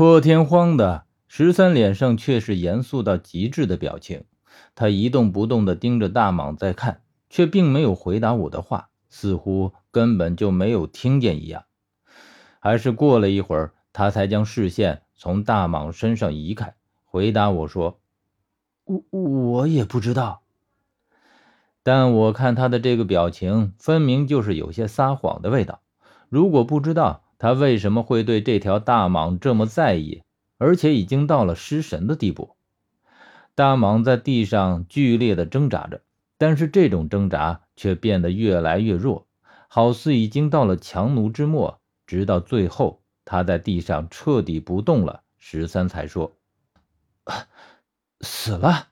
破天荒的，十三脸上却是严肃到极致的表情。他一动不动地盯着大蟒在看，却并没有回答我的话，似乎根本就没有听见一样。还是过了一会儿，他才将视线从大蟒身上移开，回答我说：“我我也不知道。”但我看他的这个表情，分明就是有些撒谎的味道。如果不知道，他为什么会对这条大蟒这么在意，而且已经到了失神的地步？大蟒在地上剧烈的挣扎着，但是这种挣扎却变得越来越弱，好似已经到了强弩之末。直到最后，他在地上彻底不动了，十三才说：“死了。”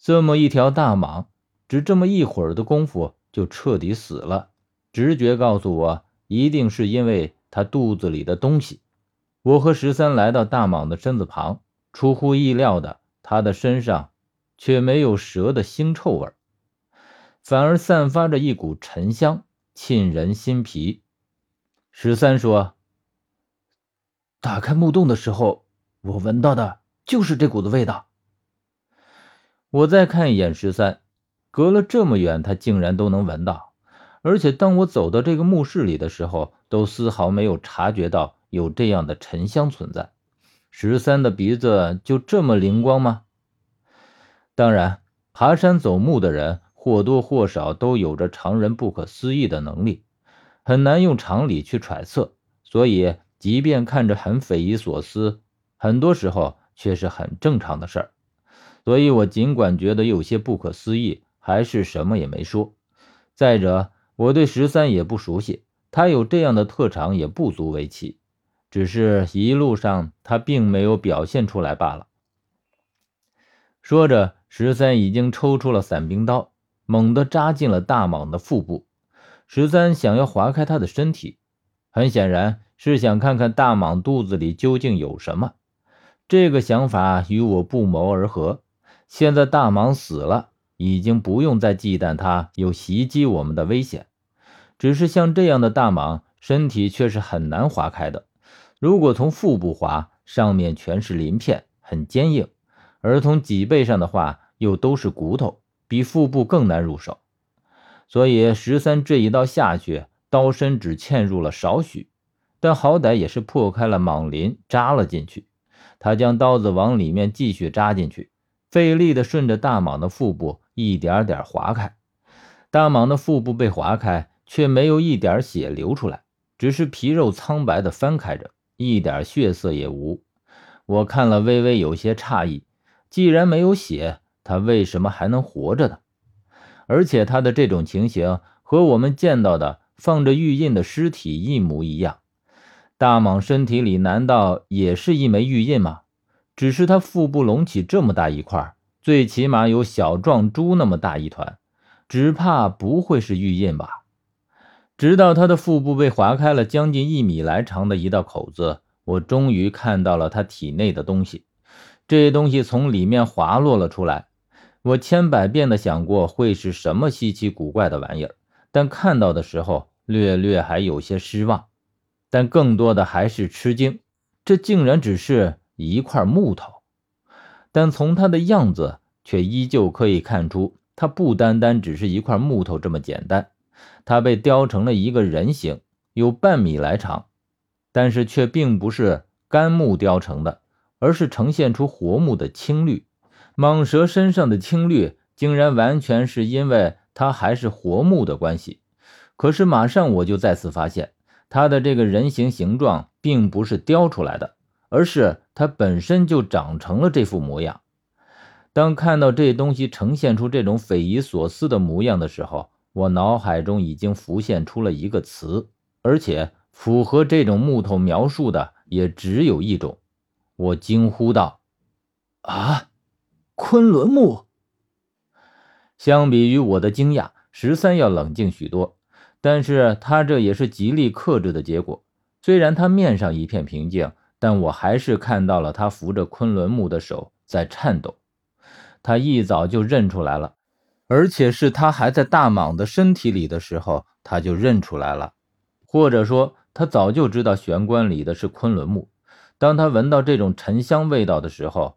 这么一条大蟒，只这么一会儿的功夫就彻底死了。直觉告诉我。一定是因为他肚子里的东西。我和十三来到大蟒的身子旁，出乎意料的，他的身上却没有蛇的腥臭味，反而散发着一股沉香，沁人心脾。十三说：“打开木洞的时候，我闻到的就是这股子味道。”我再看一眼十三，隔了这么远，他竟然都能闻到。而且当我走到这个墓室里的时候，都丝毫没有察觉到有这样的沉香存在。十三的鼻子就这么灵光吗？当然，爬山走墓的人或多或少都有着常人不可思议的能力，很难用常理去揣测。所以，即便看着很匪夷所思，很多时候却是很正常的事儿。所以我尽管觉得有些不可思议，还是什么也没说。再者，我对十三也不熟悉，他有这样的特长也不足为奇，只是一路上他并没有表现出来罢了。说着，十三已经抽出了伞兵刀，猛地扎进了大蟒的腹部。十三想要划开他的身体，很显然是想看看大蟒肚子里究竟有什么。这个想法与我不谋而合。现在大蟒死了。已经不用再忌惮它有袭击我们的危险，只是像这样的大蟒，身体却是很难划开的。如果从腹部划，上面全是鳞片，很坚硬；而从脊背上的话，又都是骨头，比腹部更难入手。所以十三这一刀下去，刀身只嵌入了少许，但好歹也是破开了蟒鳞，扎了进去。他将刀子往里面继续扎进去，费力地顺着大蟒的腹部。一点点划开，大蟒的腹部被划开，却没有一点血流出来，只是皮肉苍白的翻开着，一点血色也无。我看了微微有些诧异，既然没有血，他为什么还能活着呢？而且他的这种情形和我们见到的放着玉印的尸体一模一样。大蟒身体里难道也是一枚玉印吗？只是他腹部隆起这么大一块。最起码有小壮猪那么大一团，只怕不会是玉印吧？直到他的腹部被划开了将近一米来长的一道口子，我终于看到了他体内的东西。这东西从里面滑落了出来。我千百遍的想过会是什么稀奇古怪的玩意儿，但看到的时候略略还有些失望，但更多的还是吃惊。这竟然只是一块木头。但从它的样子，却依旧可以看出，它不单单只是一块木头这么简单。它被雕成了一个人形，有半米来长，但是却并不是干木雕成的，而是呈现出活木的青绿。蟒蛇身上的青绿，竟然完全是因为它还是活木的关系。可是马上我就再次发现，它的这个人形形状并不是雕出来的。而是它本身就长成了这副模样。当看到这东西呈现出这种匪夷所思的模样的时候，我脑海中已经浮现出了一个词，而且符合这种木头描述的也只有一种。我惊呼道：“啊，昆仑木！”相比于我的惊讶，十三要冷静许多，但是他这也是极力克制的结果。虽然他面上一片平静。但我还是看到了他扶着昆仑木的手在颤抖，他一早就认出来了，而且是他还在大蟒的身体里的时候，他就认出来了，或者说他早就知道玄关里的是昆仑木，当他闻到这种沉香味道的时候，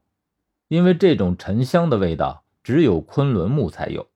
因为这种沉香的味道只有昆仑木才有，